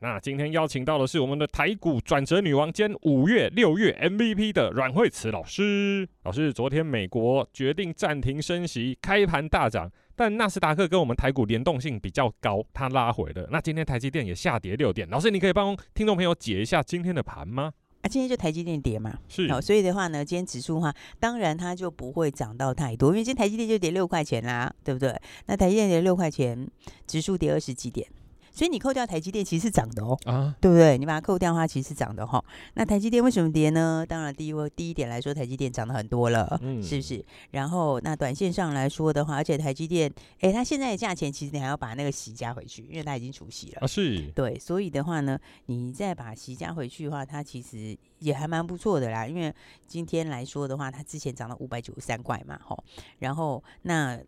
那今天邀请到的是我们的台股转折女王兼五月、六月 MVP 的阮慧慈老师。老师，昨天美国决定暂停升息，开盘大涨，但纳斯达克跟我们台股联动性比较高，它拉回了。那今天台积电也下跌六点。老师，你可以帮听众朋友解一下今天的盘吗？啊，今天就台积电跌嘛，是。好，所以的话呢，今天指数的话，当然它就不会涨到太多，因为今天台积电就跌六块钱啦，对不对？那台积电跌六块钱，指数跌二十几点。所以你扣掉台积电，其实是涨的哦，啊，对不对？你把它扣掉的话，其实是涨的哈。那台积电为什么跌呢？当然，第一个第一点来说，台积电涨得很多了，嗯，是不是？然后那短线上来说的话，而且台积电，哎，它现在的价钱其实你还要把那个息加回去，因为它已经除息了，啊，是，对。所以的话呢，你再把息加回去的话，它其实也还蛮不错的啦。因为今天来说的话，它之前涨到五百九十三块嘛，哈。然后那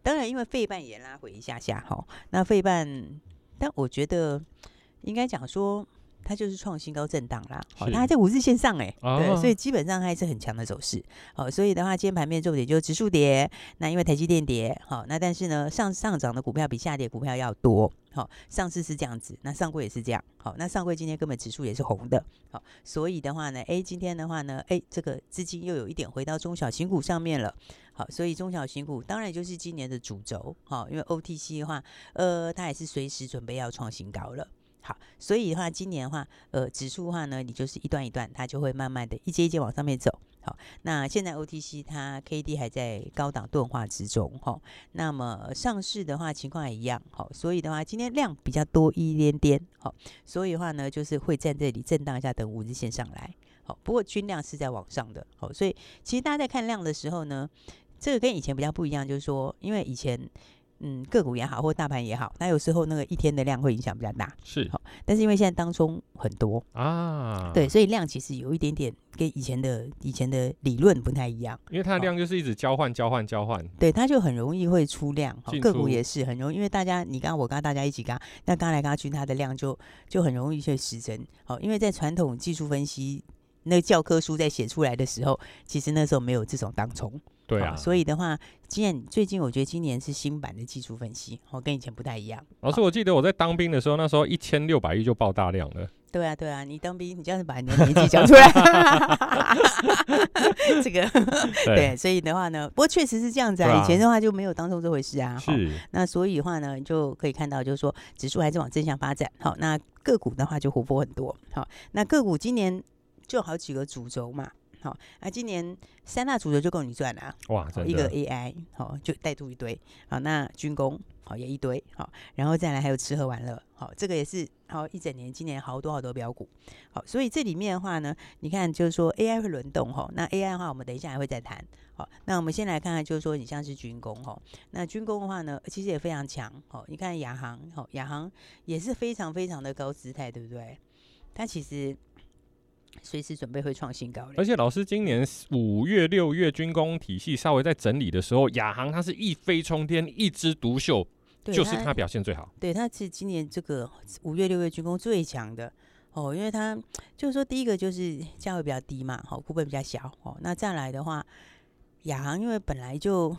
当然，因为费半也拉回一下下，哈。那费半。但我觉得应该讲说，它就是创新高震荡啦。好，它还在五日线上哎、对，所以基本上还是很强的走势。好，所以的话，今天盘面重点就是指数跌。那因为台积电跌，好，那但是呢，上上涨的股票比下跌股票要多。好，上市是这样子，那上柜也是这样。好，那上柜今天根本指数也是红的。好，所以的话呢，哎，今天的话呢，哎，这个资金又有一点回到中小型股上面了。好，所以中小型股当然就是今年的主轴。好，因为 OTC 的话，呃，它也是随时准备要创新高了。好，所以的话，今年的话，呃，指数的话呢，你就是一段一段，它就会慢慢的一阶一阶往上面走。好，那现在 OTC 它 KD 还在高档钝化之中，哈。那么上市的话情况也一样，好，所以的话今天量比较多一点点，好，所以的话呢就是会在这里震荡一下，等五日线上来，好。不过均量是在往上的，好，所以其实大家在看量的时候呢，这个跟以前比较不一样，就是说，因为以前。嗯，个股也好，或大盘也好，那有时候那个一天的量会影响比较大，是好。但是因为现在当中很多啊，对，所以量其实有一点点跟以前的以前的理论不太一样。因为它的量就是一直交换、交换、交换，对，它就很容易会出量。出个股也是很容易，因为大家你刚刚我刚刚大家一起刚，那刚来刚去，它的量就就很容易去失真。好，因为在传统技术分析那个教科书在写出来的时候，其实那时候没有这种当冲。对啊，所以的话，今年最近我觉得今年是新版的技术分析，哦，跟以前不太一样。老师，我记得我在当兵的时候，那时候一千六百亿就爆大量了。对啊，对啊，你当兵，你这样子把你的年纪讲出来，这个对，对，所以的话呢，不过确实是这样子啊，啊以前的话就没有当中这回事啊。是，那所以的话呢，你就可以看到，就是说指数还是往正向发展。好，那个股的话就活泼很多。好，那个股今年就好几个主轴嘛。好，那今年三大主轴就够你赚了啊！哇，一个 AI 好就带动一堆，好，那军工好也一堆，好，然后再来还有吃喝玩乐，好，这个也是好一整年，今年好多好多标股，好，所以这里面的话呢，你看就是说 AI 会轮动哈，那 AI 的话我们等一下还会再谈，好，那我们先来看看就是说你像是军工哈，那军工的话呢，其实也非常强，好，你看亚航，好，亚航也是非常非常的高姿态，对不对？它其实。随时准备会创新高，而且老师今年五月、六月军工体系稍微在整理的时候，亚航它是一飞冲天，一枝独秀，就是它表现最好。对，它是今年这个五月、六月军工最强的哦，因为它就是说第一个就是价位比较低嘛，好，股本比较小哦。那再来的话，亚航因为本来就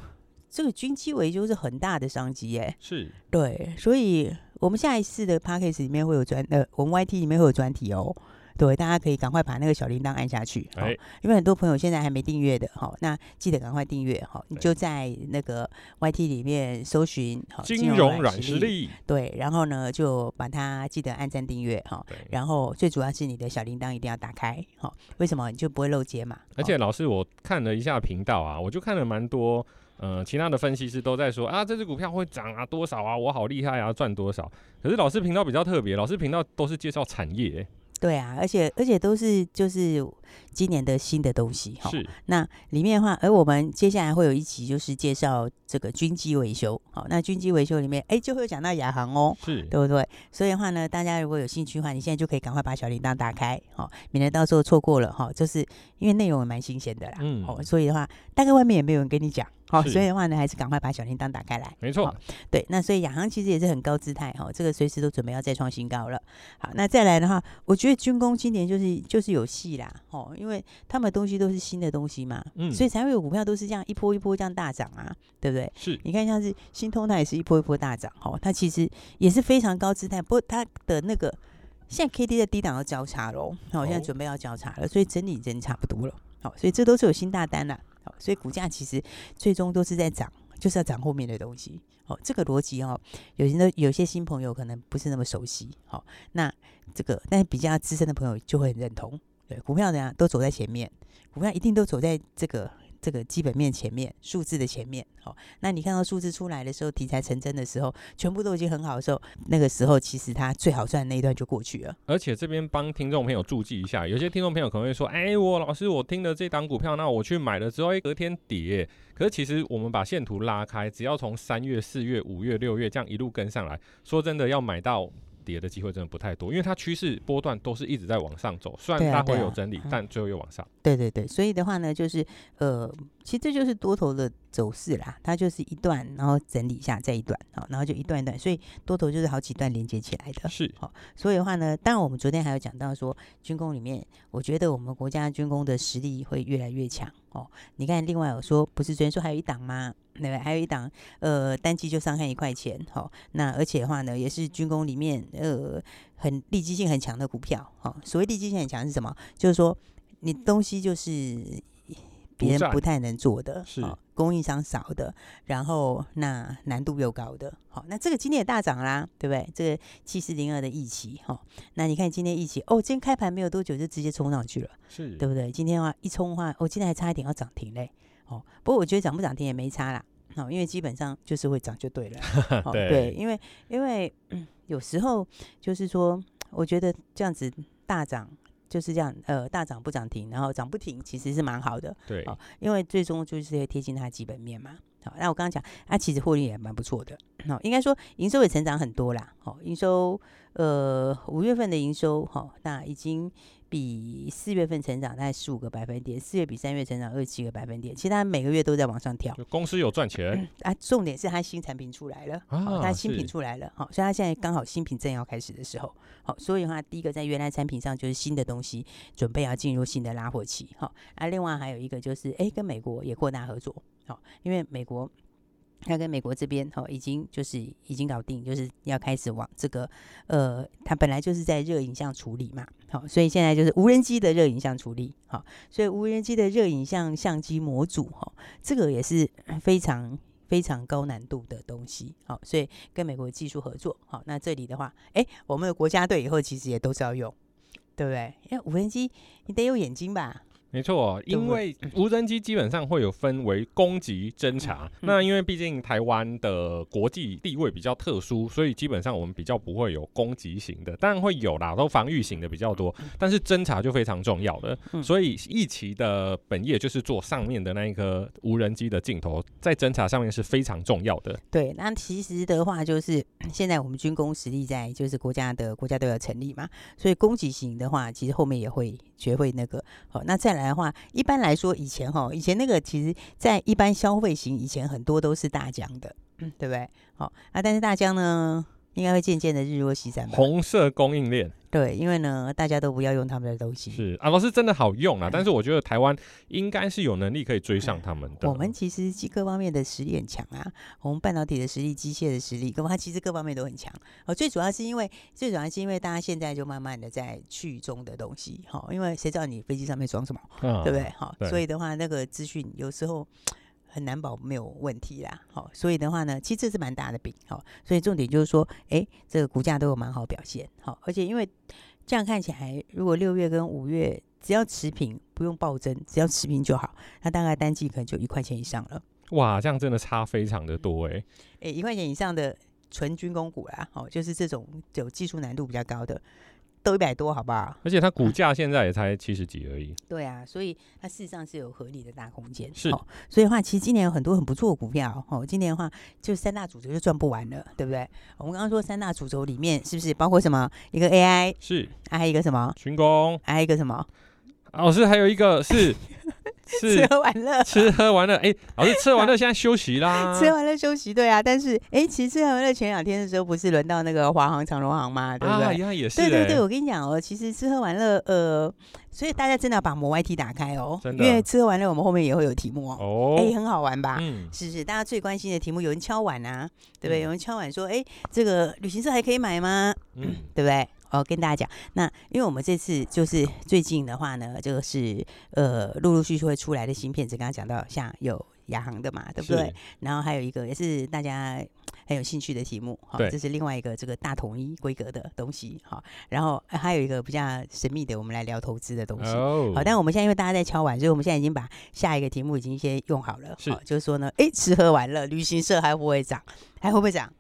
这个军机维修是很大的商机耶，是对，所以我们下一次的 Podcast 里面会有专呃，我们 YT 里面会有专题哦。对，大家可以赶快把那个小铃铛按下去，好，因为很多朋友现在还没订阅的，好，那记得赶快订阅，好，你就在那个 YT 里面搜寻，好，金融软实力，对，然后呢就把它记得按赞订阅，哈，然后最主要是你的小铃铛一定要打开，好，为什么？你就不会漏接嘛。而且老师，我看了一下频道啊，我就看了蛮多，呃，其他的分析师都在说啊，这只股票会涨啊，多少啊，我好厉害啊，赚多少。可是老师频道比较特别，老师频道都是介绍产业。对啊，而且而且都是就是今年的新的东西哈。是。那里面的话，而我们接下来会有一集就是介绍这个军机维修。好，那军机维修里面，哎，就会有讲到亚航哦，是，对不对？所以的话呢，大家如果有兴趣的话，你现在就可以赶快把小铃铛打开，好，免得到时候错过了哈。就是因为内容也蛮新鲜的啦，嗯，好，所以的话，大概外面也没有人跟你讲。好，所以的话呢，还是赶快把小铃铛打开来。没错，对，那所以亚航其实也是很高姿态哈，这个随时都准备要再创新高了。好，那再来的话，我觉得军工今年就是就是有戏啦，哦，因为他们东西都是新的东西嘛，嗯，所以才会有股票都是这样一波一波这样大涨啊，对不对？是，你看像是新通，它也是一波一波大涨，哦，它其实也是非常高姿态，不过它的那个现在 K D 的低档要交叉喽，那我现在准备要交叉了，所以整理已经差不多了，好，所以这都是有新大单了。所以股价其实最终都是在涨，就是要涨后面的东西。哦，这个逻辑哦，有些有些新朋友可能不是那么熟悉。好，那这个但是比较资深的朋友就会很认同。对，股票呢都走在前面，股票一定都走在这个。这个基本面前面，数字的前面，好，那你看到数字出来的时候，题材成真的时候，全部都已经很好的时候，那个时候其实它最好赚的那一段就过去了。而且这边帮听众朋友注记一下，有些听众朋友可能会说，哎，我老师我听了这档股票，那我去买了之后，哎，隔天跌。可是其实我们把线图拉开，只要从三月、四月、五月、六月这样一路跟上来，说真的，要买到。跌的机会真的不太多，因为它趋势波段都是一直在往上走，虽然它会有整理，啊啊、但最后又往上。对对对，所以的话呢，就是呃，其实这就是多头的走势啦，它就是一段，然后整理一下再一段，好，然后就一段一段，所以多头就是好几段连接起来的。是，好，所以的话呢，当然我们昨天还有讲到说，军工里面，我觉得我们国家军工的实力会越来越强。哦，你看，另外有说，不是昨天说还有一档吗？对不对？还有一档，呃，单机就上看一块钱，好、哦，那而且的话呢，也是军工里面呃很利基性很强的股票，好、哦，所谓利基性很强是什么？就是说你东西就是。别人不太能做的，是、哦、供应商少的，然后那难度又高的，好、哦，那这个今天也大涨啦，对不对？这个七四零二的一期，哈、哦，那你看今天一期，哦，今天开盘没有多久就直接冲上去了，是对不对？今天的话一冲的话，哦，今天还差一点要涨停嘞，哦，不过我觉得涨不涨停也没差啦，哦，因为基本上就是会涨就对了，对，因为因为、嗯、有时候就是说，我觉得这样子大涨。就是这样，呃，大涨不涨停，然后涨不停，其实是蛮好的。对，哦，因为最终就是要贴近它基本面嘛。好，那我刚刚讲，它其实获利也蛮不错的。好，应该说营收也成长很多啦。好，营收，呃，五月份的营收，好，那已经。比四月份成长大概十五个百分点，四月比三月成长二十七个百分点。其实它每个月都在往上跳。公司有赚钱啊，重点是它新产品出来了，啊哦、它新品出来了，好所以它现在刚好新品正要开始的时候，好、哦，所以的话，第一个在原来产品上就是新的东西准备要进入新的拉货期，好、哦，啊，另外还有一个就是，哎，跟美国也扩大合作，好、哦，因为美国。他跟美国这边哦，已经就是已经搞定，就是要开始往这个呃，他本来就是在热影像处理嘛，好，所以现在就是无人机的热影像处理，好，所以无人机的热影像相机模组哈，这个也是非常非常高难度的东西，好，所以跟美国技术合作，好，那这里的话，诶，我们的国家队以后其实也都是要用，对不对？因为无人机你得有眼睛吧。没错，因为无人机基本上会有分为攻击、侦察。那因为毕竟台湾的国际地位比较特殊，所以基本上我们比较不会有攻击型的，当然会有啦，都防御型的比较多。但是侦察就非常重要的，所以一期的本业就是做上面的那一颗无人机的镜头，在侦察上面是非常重要的。对，那其实的话就是 现在我们军工实力在，就是国家的国家都要成立嘛，所以攻击型的话，其实后面也会学会那个。好，那再来。的话，一般来说，以前哈，以前那个其实，在一般消费型，以前很多都是大疆的，对不对？好啊，但是大疆呢，应该会渐渐的日落西山吧。红色供应链。对，因为呢，大家都不要用他们的东西。是啊，老师真的好用啊，嗯、但是我觉得台湾应该是有能力可以追上他们的。我们其实各方面的实力很强啊，我们半导体的实力、机械的实力，各方其实各方面都很强。哦，最主要是因为，最主要是因为大家现在就慢慢的在去中的东西，哈，因为谁知道你飞机上面装什么，啊、对不对？好，所以的话，那个资讯有时候。很难保没有问题啦，好，所以的话呢，其实这是蛮大的饼，好，所以重点就是说，哎，这个股价都有蛮好表现，好，而且因为这样看起来，如果六月跟五月只要持平，不用暴增，只要持平就好，那大概单季可能就一块钱以上了。哇，这样真的差非常的多哎，哎，一块钱以上的纯军工股啦，好，就是这种有技术难度比较高的，都一百多，好不好？而且它股价现在也才七十几而已。对啊，所以它事实上是有合理的大空间。是、哦，所以的话，其实今年有很多很不错的股票哦。今年的话，就三大主轴就赚不完了，对不对？我们刚刚说三大主轴里面是不是包括什么？一个 AI 是，还有一个什么？群工，还有一个什么？老师还有一个 是。是吃喝玩乐，吃喝玩乐。哎、欸，老师，吃喝玩乐现在休息啦。吃喝玩乐休息，对啊。但是，哎、欸，其实吃喝玩乐前两天的时候，不是轮到那个华航、长荣航吗？对不对？啊，也是。对对对，我跟你讲哦，其实吃喝玩乐，呃，所以大家真的要把魔 YT 打开哦，因为吃喝玩乐，我们后面也会有题目哦。哦。哎、欸，很好玩吧？嗯。是是，大家最关心的题目，有人敲碗啊，对不对？嗯、有人敲碗说，哎、欸，这个旅行社还可以买吗？嗯，对不对？我跟大家讲，那因为我们这次就是最近的话呢，这个是呃陆陆续续会出来的新片子，刚刚讲到像有亚航的嘛，对不对？然后还有一个也是大家很有兴趣的题目，好，这是另外一个这个大统一规格的东西，好，然后还有一个比较神秘的，我们来聊投资的东西，好，但我们现在因为大家在敲碗，所以我们现在已经把下一个题目已经先用好了，好，就是说呢，哎，吃喝玩乐，旅行社还会不会涨？还会不会涨？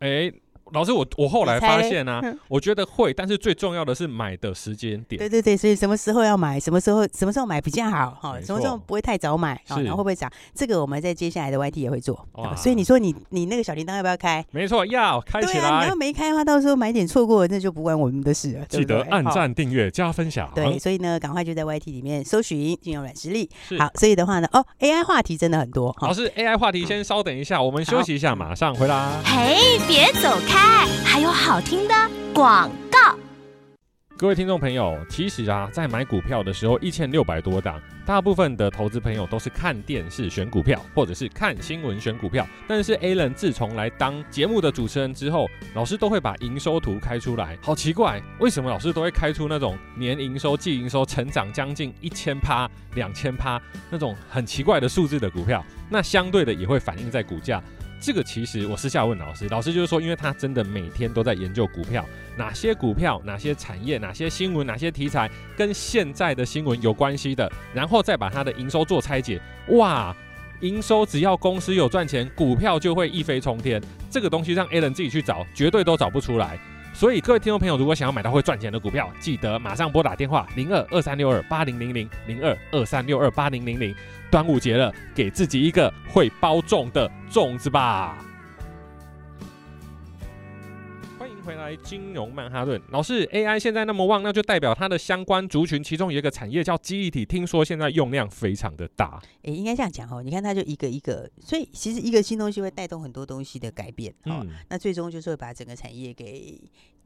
哎。老师，我我后来发现啊，我觉得会，但是最重要的是买的时间点。对对对，所以什么时候要买，什么时候什么时候买比较好哈？什么时候不会太早买，然后会不会涨？这个我们在接下来的 YT 也会做。哦所以你说你你那个小铃铛要不要开？没错，要开起来。对啊，你要没开的话，到时候买点错过，那就不关我们的事了。记得按赞、订阅、加分享。对，所以呢，赶快就在 YT 里面搜寻金融软实力。好，所以的话呢，哦，AI 话题真的很多。老师，AI 话题先稍等一下，我们休息一下，马上回来。嘿，别走开，还有。好听的广告，各位听众朋友，其实啊，在买股票的时候，一千六百多档，大部分的投资朋友都是看电视选股票，或者是看新闻选股票。但是 Alan 自从来当节目的主持人之后，老师都会把营收图开出来。好奇怪，为什么老师都会开出那种年营收、季营收成长将近一千趴、两千趴那种很奇怪的数字的股票？那相对的也会反映在股价。这个其实我私下问老师，老师就是说，因为他真的每天都在研究股票，哪些股票、哪些产业、哪些新闻、哪些题材跟现在的新闻有关系的，然后再把它的营收做拆解。哇，营收只要公司有赚钱，股票就会一飞冲天。这个东西让 Alan 自己去找，绝对都找不出来。所以各位听众朋友，如果想要买到会赚钱的股票，记得马上拨打电话零二二三六二八零零零零二二三六二八零零零。端午节了，给自己一个会包粽的粽子吧！回来，金融曼哈顿老师，AI 现在那么旺，那就代表它的相关族群，其中有一个产业叫记忆体，听说现在用量非常的大。诶，应该这样讲哦，你看它就一个一个，所以其实一个新东西会带动很多东西的改变。哦、嗯，那最终就是会把整个产业给。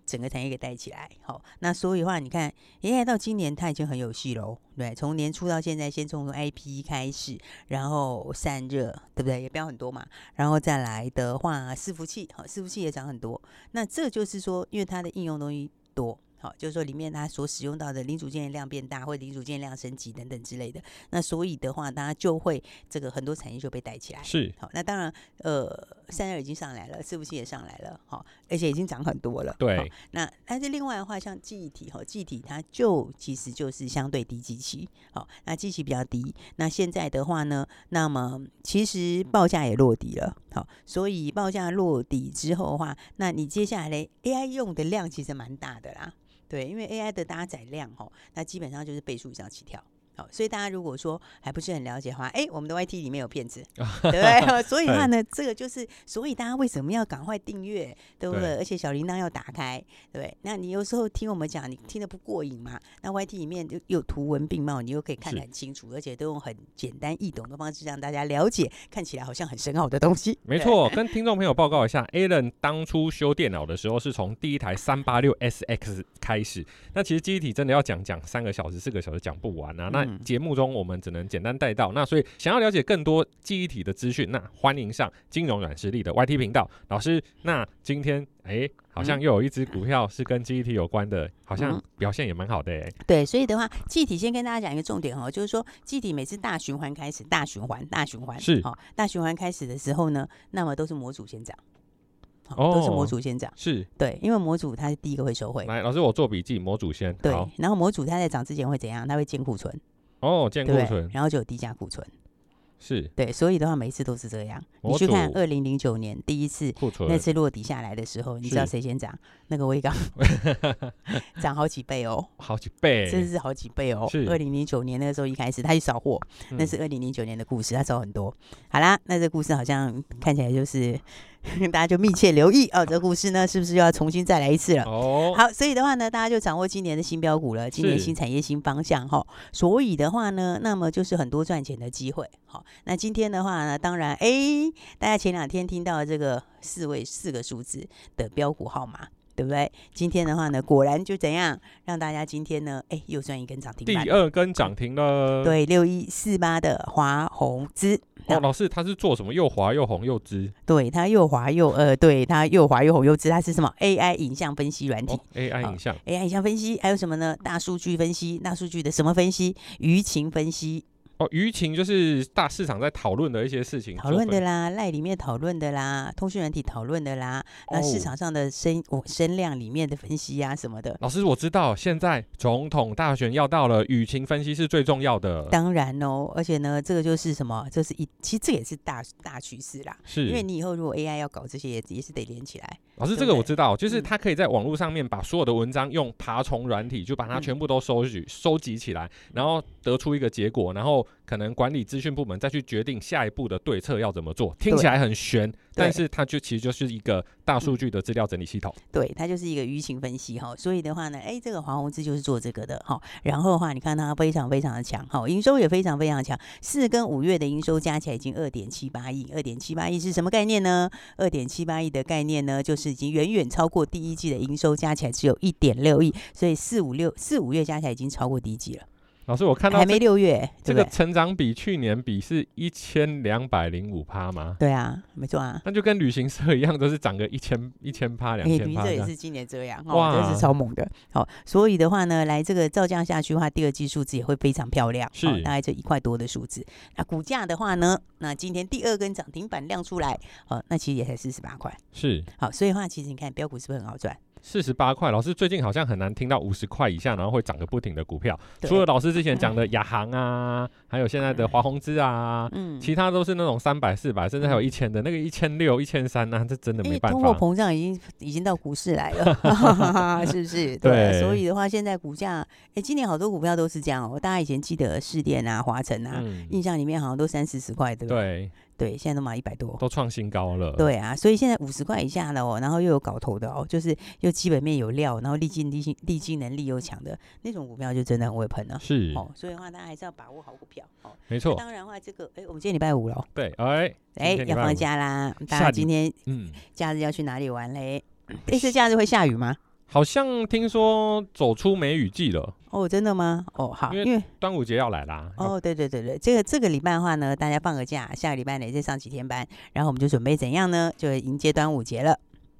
整个产业给带起来，好，那所以的话，你看，现在到今年它已经很有戏喽，对，从年初到现在，先从 IP 开始，然后散热，对不对？也飙很多嘛，然后再来的话，伺服器，好，伺服器也涨很多，那这就是说，因为它的应用东西多。好，就是说里面它所使用到的零组件量变大，或者零组件量升级等等之类的，那所以的话，大家就会这个很多产业就被带起来。是，好，那当然，呃，散热已经上来了，伺服器也上来了，好，而且已经涨很多了。对，那但是另外的话，像记忆体哈，记忆体它就其实就是相对低基期，好，那基期比较低，那现在的话呢，那么其实报价也落底了，好，所以报价落底之后的话，那你接下来嘞，AI 用的量其实蛮大的啦。对，因为 AI 的搭载量哦，那基本上就是倍数以上起跳。好，所以大家如果说还不是很了解的话，哎，我们的 YT 里面有骗子，对不对？所以的话呢，这个就是，所以大家为什么要赶快订阅，对不对？对，而且小铃铛要打开，对不对？那你有时候听我们讲，你听得不过瘾嘛？那 YT 里面就有图文并茂，你又可以看得很清楚，而且都用很简单易懂的方式让大家了解，看起来好像很深奥的东西。没错，跟听众朋友报告一下，Alan 当初修电脑的时候是从第一台三八六 SX 开始，那其实记忆体真的要讲讲三个小时、四个小时讲不完啊。那节目中我们只能简单带到，那所以想要了解更多记忆体的资讯，那欢迎上金融软实力的 YT 频道。老师，那今天哎、欸，好像又有一只股票是跟记忆体有关的，好像表现也蛮好的哎、欸。对，所以的话，记忆体先跟大家讲一个重点哦，就是说记忆体每次大循环开始，大循环，大循环是好，大循环开始的时候呢，那么都是模组先涨。哦，都是模组先涨，是对，因为模组它是第一个会收回。来，老师，我做笔记，模组先。对，然后模组它在涨之前会怎样？它会建库存。哦，建库存，然后就有低价库存。是对，所以的话每一次都是这样。你去看二零零九年第一次库存那次落底下来的时候，你知道谁先涨？那个威刚 涨好几倍哦，好几倍，真的是好几倍哦。是二零零九年那个时候一开始他去扫货，嗯那是二零零九年的故事，他扫很多。好啦，那这故事好像看起来就是大家就密切留意哦。这个故事呢，是不是又要重新再来一次了？哦，好，所以的话呢，大家就掌握今年的新标股了，今年新产业新方向哈。所以的话呢，那么就是很多赚钱的机会。好，那今天的话呢，当然，哎，大家前两天听到这个四位四个数字的标股号码，对不对？今天的话呢，果然就怎样，让大家今天呢，哎，又赚一根涨停板。第二根涨停了。对，六一四八的华宏资。哦，老师，他是做什么？又滑又红又资？对，他又滑又呃，对，他又滑又红又资，它是什么？AI 影像分析软体。哦，AI 影像。哦，AI 影像分析还有什么呢？大数据分析，大数据的什么分析？舆情分析。哦，舆情就是大市场在讨论的一些事情，讨论的啦，赖里面讨论的啦，通讯软体讨论的啦，那市场上的声我声量里面的分析啊什么的。老师，我知道现在总统大选要到了，舆情分析是最重要的。当然哦，而且呢，这个就是什么？这是一，其实这也是大大趋势啦。是，因为你以后如果 AI 要搞这些，也也是得连起来。老师，这个我知道，就是他可以在网络上面把所有的文章用爬虫软体，就把它全部都收集收集起来，然后得出一个结果，然后可能管理资讯部门再去决定下一步的对策要怎么做。听起来很玄，但是它就其实就是一个大数据的资料整理系统。对，它就是一个舆情分析哈。所以的话呢，哎，这个华宏资就是做这个的哈。然后的话，你看它非常非常的强哈，营收也非常非常强。四跟五月的营收加起来已经二点七八亿，二点七八亿是什么概念呢？二点七八亿的概念呢，就是已经远远超过第一季的营收加起来只有一点六亿，所以四五六四五月加起来已经超过第一季了。老师，我看到还没六月，这个成长比去年比是一千两百零五趴吗？对啊，没错啊，那就跟旅行社一样，都是涨个一千一千趴两千趴。旅行社也是今年这样，哇，真是超猛的。好，所以的话呢，来这个照这样下去的话，第二季数字也会非常漂亮，是大概就一块多的数字。那股价的话呢，那今天第二根涨停板亮出来，哦，那其实也才四十八块。是，好，所以的话，其实你看标股是不是很好赚？四十八块，老师最近好像很难听到五十块以下，然后会涨个不停的股票。除了老师之前讲的亚航啊，还有现在的华宏资啊，嗯，其他都是那种三百、四百，甚至还有一千的，那个一千六、一千三啊，这真的没办法。通货膨胀已经已经到股市来了，是不是？对，对。所以的话，现在股价，哎，今年好多股票都是这样哦。大家以前记得士电啊、华晨啊，嗯、印象里面好像都三四十块，对不对？对。对，现在都买一百多，都创新高了。对啊，所以现在五十块以下的哦，然后又有搞头的哦，就是又基本面有料，然后利基利基利基能力又强的那种股票，就真的很会喷了。是哦，所以的话，大家还是要把握好股票哦。没错。当然的话，这个哎，我们今天礼拜五了。对，哎哎，要放假啦，大家今天嗯，假日要去哪里玩嘞？这次假日会下雨吗？好像听说走出梅雨季了哦，真的吗？哦，好，因为端午节要来啦。哦，对对对对，这个这个礼拜的话呢，大家放个假，下个礼拜呢再上几天班，然后我们就准备怎样呢？就迎接端午节了。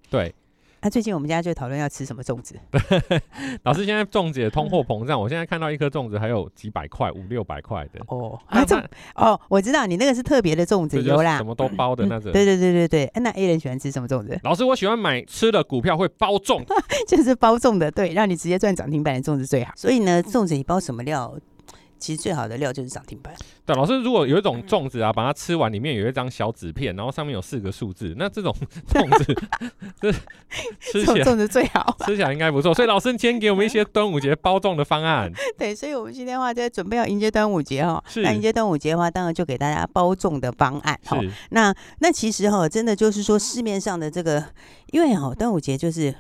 对。那、啊、最近我们家就讨论要吃什么粽子。老师，现在粽子也通货膨胀，我现在看到一颗粽子还有几百块，五六百块的。哦，啊，这哦，我知道你那个是特别的粽子，有啦，什么都包的那种。对对对对对。那 A 人喜欢吃什么粽子？老师，我喜欢买吃的股票会包粽，就是包粽的，对，让你直接赚涨停板的粽子最好。所以呢，粽子你包什么料？其实最好的料就是涨停板。对，老师，如果有一种粽子啊，把它吃完，里面有一张小纸片，然后上面有四个数字，那这种 粽子，这吃起来粽子最好，吃起来应该不错。所以老师今天给我们一些 端午节包粽的方案。对，所以我们今天的话在准备要迎接端午节哈。是。那迎接端午节的话，当然就给大家包粽的方案哈。那那其实哈，真的就是说市面上的这个，因为哈端午节就是。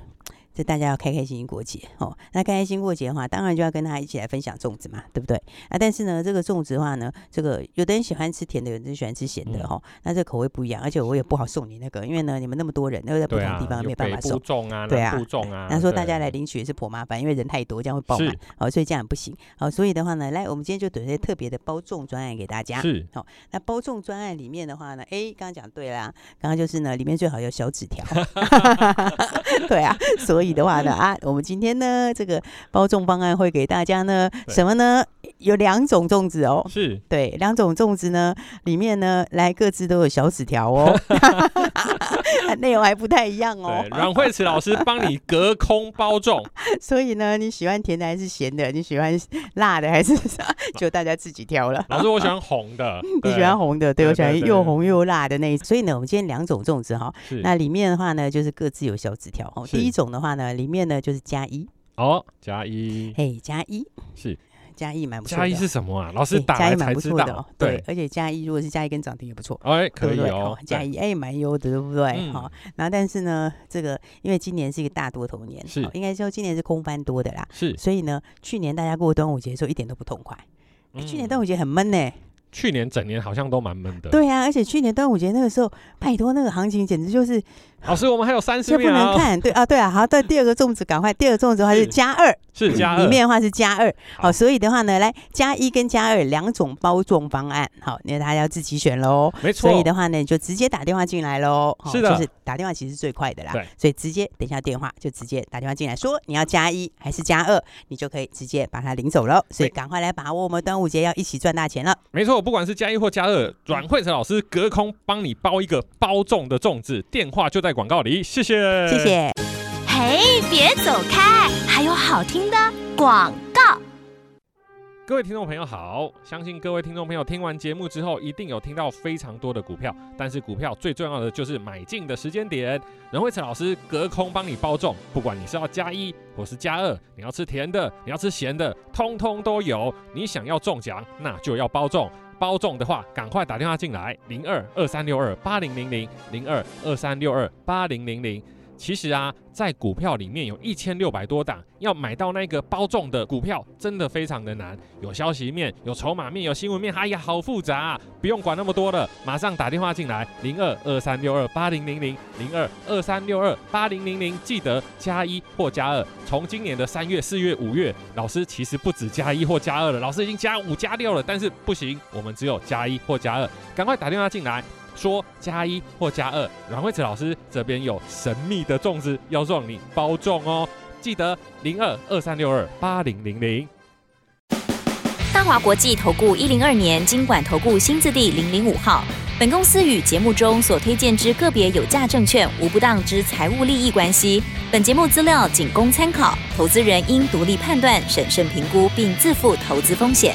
这大家要开开心心过节哦。那开开心过节的话，当然就要跟大家一起来分享粽子嘛，对不对？啊，但是呢，这个粽子的话呢，这个有的人喜欢吃甜的，有的人喜欢吃咸的哈、嗯。那这口味不一样，而且我也不好送你那个，因为呢，你们那么多人，又在不同的地方没办法送。粽啊，对啊，粽啊。那说大家来领取也是颇麻烦，因为人太多，这样会爆满哦，所以这样不行。好，所以的话呢，来，我们今天就准备特别的包粽专案给大家。是。好，那包粽专案里面的话呢，哎，刚刚讲对啦，刚刚就是呢，里面最好有小纸条。对啊，所以的话呢，啊。我们今天呢，这个包粽方案会给大家呢什么呢？有两种粽子哦，是对，两种粽子呢，里面呢，来各自都有小纸条哦，内容还不太一样哦。阮慧慈老师帮你隔空包粽，所以呢，你喜欢甜的还是咸的？你喜欢辣的还是啥？就大家自己挑了。老师，我喜欢红的，你喜欢红的，对，我喜欢又红又辣的那一种。所以呢，我们今天两种粽子哈，那里面的话呢，就是各自有小纸条哦。第一种的话呢，里面呢就是加一哦，加一，嘿，加一是。加一蛮不错，加一是什么啊？老师打来才知道。的对，而且加一如果是加一跟涨停也不错。哎，可以哦。加一哎，蛮优的，对不对？好，然后但是呢，这个因为今年是一个大多头年，是应该说今年是空翻多的啦。是，所以呢，去年大家过端午节的时候一点都不痛快。去年端午节很闷呢。去年整年好像都蛮闷的。对啊，而且去年端午节那个时候，拜托那个行情简直就是。老师，我们还有三十秒。不能看，对啊，对啊，好，对，第二个粽子赶快，第二个粽子的话是。加二，是加二，里面的话是加二，好，所以的话呢，来加一跟加二两种包粽方案，好，那大家要自己选喽，没错，所以的话呢，就直接打电话进来喽，是的，就是打电话其实最快的啦，对，所以直接等一下电话就直接打电话进来，说你要加一还是加二，你就可以直接把它领走了，所以赶快来把握我们端午节要一起赚大钱了，没错，不管是加一或加二，阮慧慈老师隔空帮你包一个包粽的粽子，电话就在广告里，谢谢。谢谢。嘿，别走开，还有好听的广告。各位听众朋友好，相信各位听众朋友听完节目之后，一定有听到非常多的股票，但是股票最重要的就是买进的时间点。任慧慈老师隔空帮你包中，不管你是要加一或是加二，你要吃甜的，你要吃咸的，通通都有。你想要中奖，那就要包粽。包中的话，赶快打电话进来，零二二三六二八零零零，零二二三六二八零零零。其实啊，在股票里面有一千六百多档，要买到那个包中的股票，真的非常的难。有消息面，有筹码面，有新闻面，哎呀，好复杂啊！不用管那么多了，马上打电话进来，零二二三六二八零零零，零二二三六二八零零零，记得加一或加二。从今年的三月、四月、五月，老师其实不止加一或加二了，老师已经加五加六了，但是不行，我们只有加一或加二，赶快打电话进来。说加一或加二，阮慧慈老师这边有神秘的粽子要让你包中哦，记得零二二三六二八零零零。大华国际投顾一零二年金管投顾新字第零零五号，本公司与节目中所推荐之个别有价证券无不当之财务利益关系，本节目资料仅供参考，投资人应独立判断、审慎评估并自负投资风险。